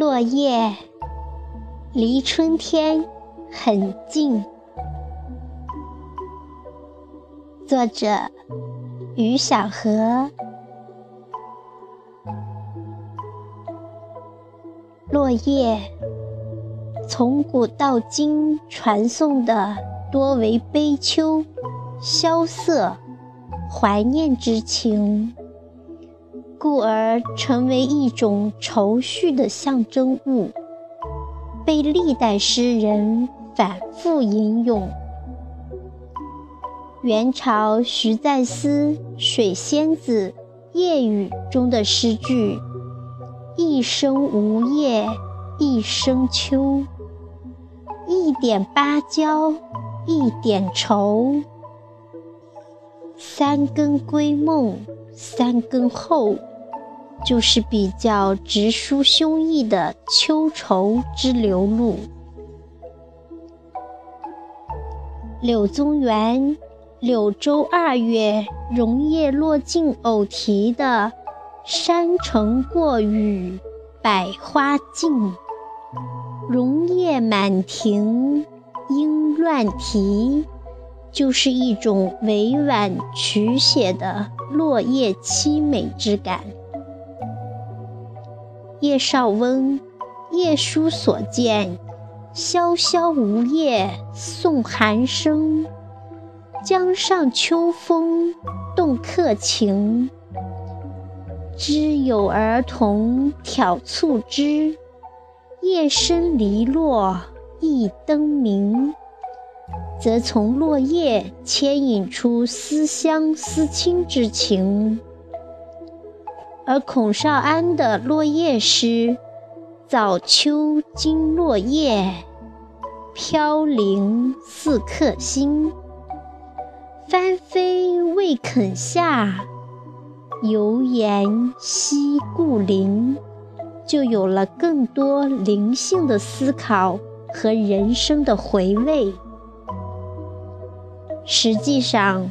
落叶离春天很近。作者：于小河。落叶，从古到今传颂的多为悲秋、萧瑟、怀念之情。故而成为一种愁绪的象征物，被历代诗人反复吟咏。元朝徐再思《水仙子·夜雨》中的诗句：“一生无叶一生秋，一点芭蕉一点愁，三更归梦三更后。”就是比较直抒胸臆的秋愁之流露。柳宗元《柳州二月榕叶落尽偶题》的“山城过雨百花尽，榕叶满庭莺乱啼”，就是一种委婉曲写的落叶凄美之感。叶绍翁《夜书所见》：萧萧梧叶送寒声，江上秋风动客情。知有儿童挑促织，夜深篱落一灯明。则从落叶牵引出思乡思亲之情。而孔少安的落叶诗：“早秋惊落叶，飘零似客心。翻飞未肯下，犹言惜故邻。”就有了更多灵性的思考和人生的回味。实际上，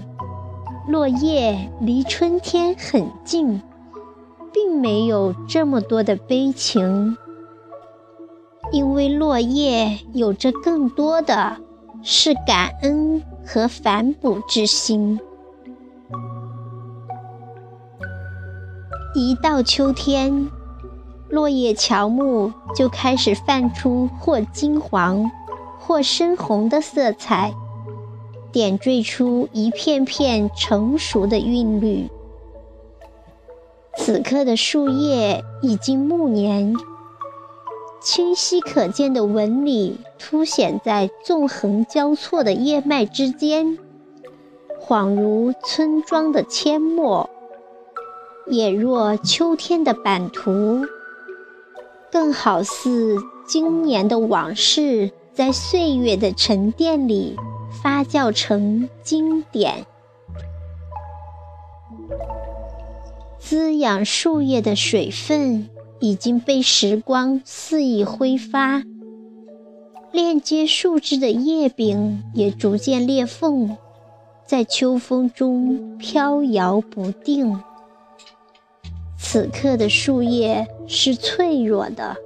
落叶离春天很近。并没有这么多的悲情，因为落叶有着更多的是感恩和反哺之心。一到秋天，落叶乔木就开始泛出或金黄、或深红的色彩，点缀出一片片成熟的韵律。此刻的树叶已经暮年，清晰可见的纹理凸显在纵横交错的叶脉之间，恍如村庄的阡陌，也若秋天的版图，更好似今年的往事在岁月的沉淀里发酵成经典。滋养树叶的水分已经被时光肆意挥发，链接树枝的叶柄也逐渐裂缝，在秋风中飘摇不定。此刻的树叶是脆弱的，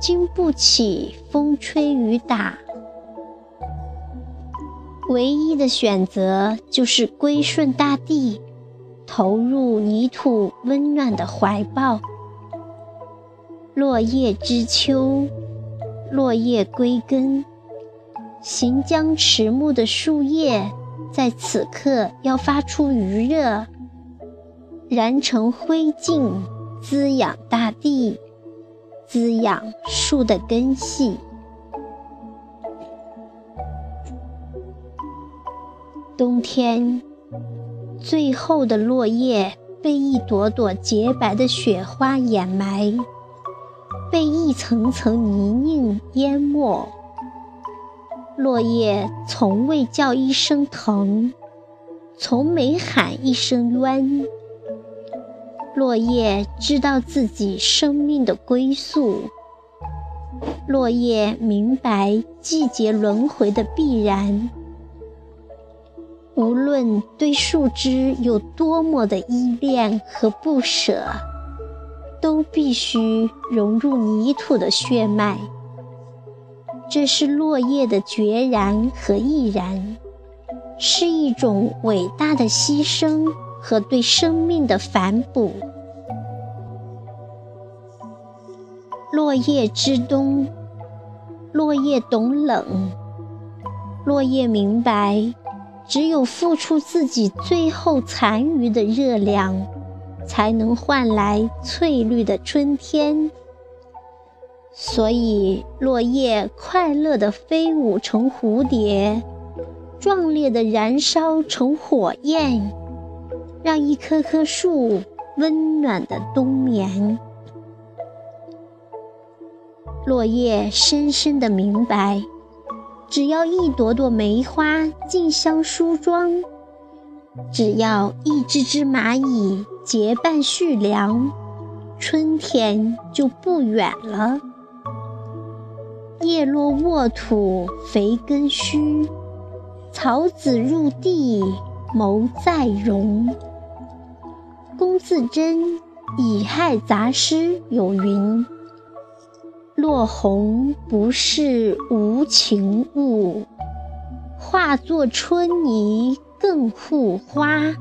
经不起风吹雨打，唯一的选择就是归顺大地。投入泥土温暖的怀抱。落叶知秋，落叶归根。行将迟暮的树叶，在此刻要发出余热，燃成灰烬，滋养大地，滋养树的根系。冬天。最后的落叶被一朵朵洁白的雪花掩埋，被一层层泥泞淹没。落叶从未叫一声疼，从没喊一声冤。落叶知道自己生命的归宿，落叶明白季节轮回的必然。无论对树枝有多么的依恋和不舍，都必须融入泥土的血脉。这是落叶的决然和毅然，是一种伟大的牺牲和对生命的反哺。落叶知冬，落叶懂冷，落叶明白，只有付出自己最后残余的热量，才能换来翠绿的春天。所以，落叶快乐地飞舞成蝴蝶，壮烈地燃烧成火焰，让一棵棵树温暖地冬眠。落叶深深地明白，只要一朵朵梅花竞相梳妆，只要一只只蚂蚁结伴蓄粮，春天就不远了。叶落沃土肥根须，草籽入地谋再荣。龚自珍己亥杂诗有云：“落红不是无情物，化作春泥更护花。”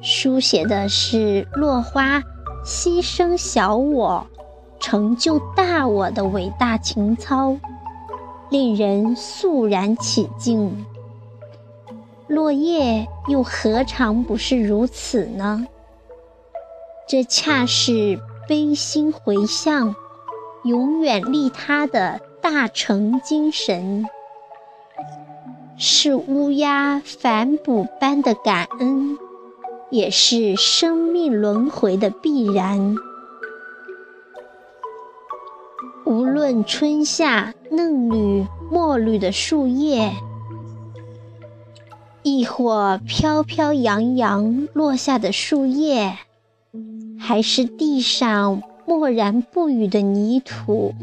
书写的是落花牺牲小我。成就大我的伟大情操，令人肃然起敬。落叶又何尝不是如此呢？这恰是悲心回向、永远利他的大成精神，是乌鸦反哺般的感恩，也是生命轮回的必然。无论春夏嫩绿墨绿的树叶，亦或飘飘扬扬落下的树叶，还是地上默然不语的泥土，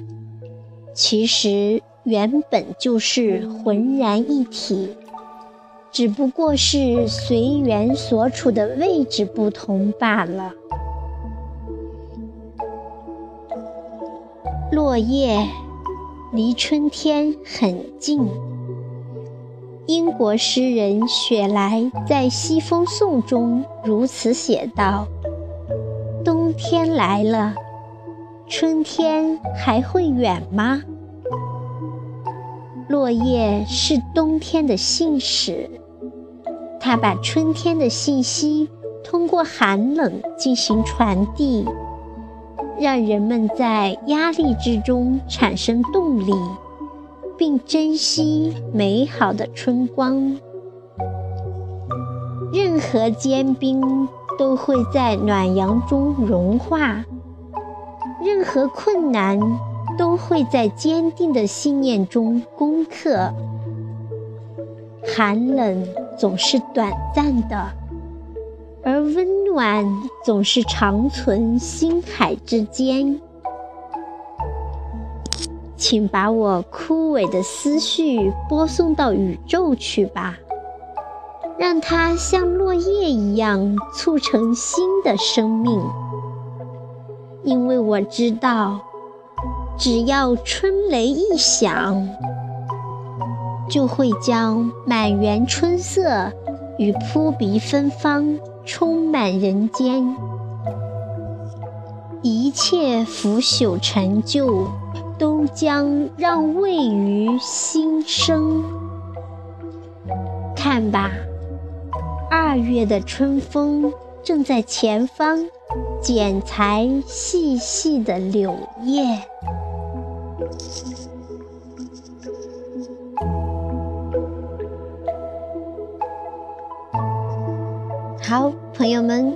其实原本就是浑然一体，只不过是随缘所处的位置不同罢了。落叶离春天很近。英国诗人雪莱在《西风颂》中如此写道：“冬天来了，春天还会远吗？”落叶是冬天的信使，它把春天的信息通过寒冷进行传递。让人们在压力之中产生动力，并珍惜美好的春光。任何坚冰都会在暖阳中融化，任何困难都会在坚定的信念中攻克。寒冷总是短暂的。而温暖总是长存心海之间。请把我枯萎的思绪播送到宇宙去吧，让它像落叶一样促成新的生命。因为我知道，只要春雷一响，就会将满园春色与扑鼻芬芳。充满人间，一切腐朽陈旧，都将让位于新生。看吧，二月的春风正在前方剪裁细细的柳叶。好，朋友们，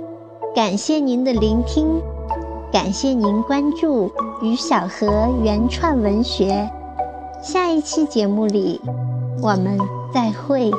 感谢您的聆听，感谢您关注于小河原创文学。下一期节目里，我们再会。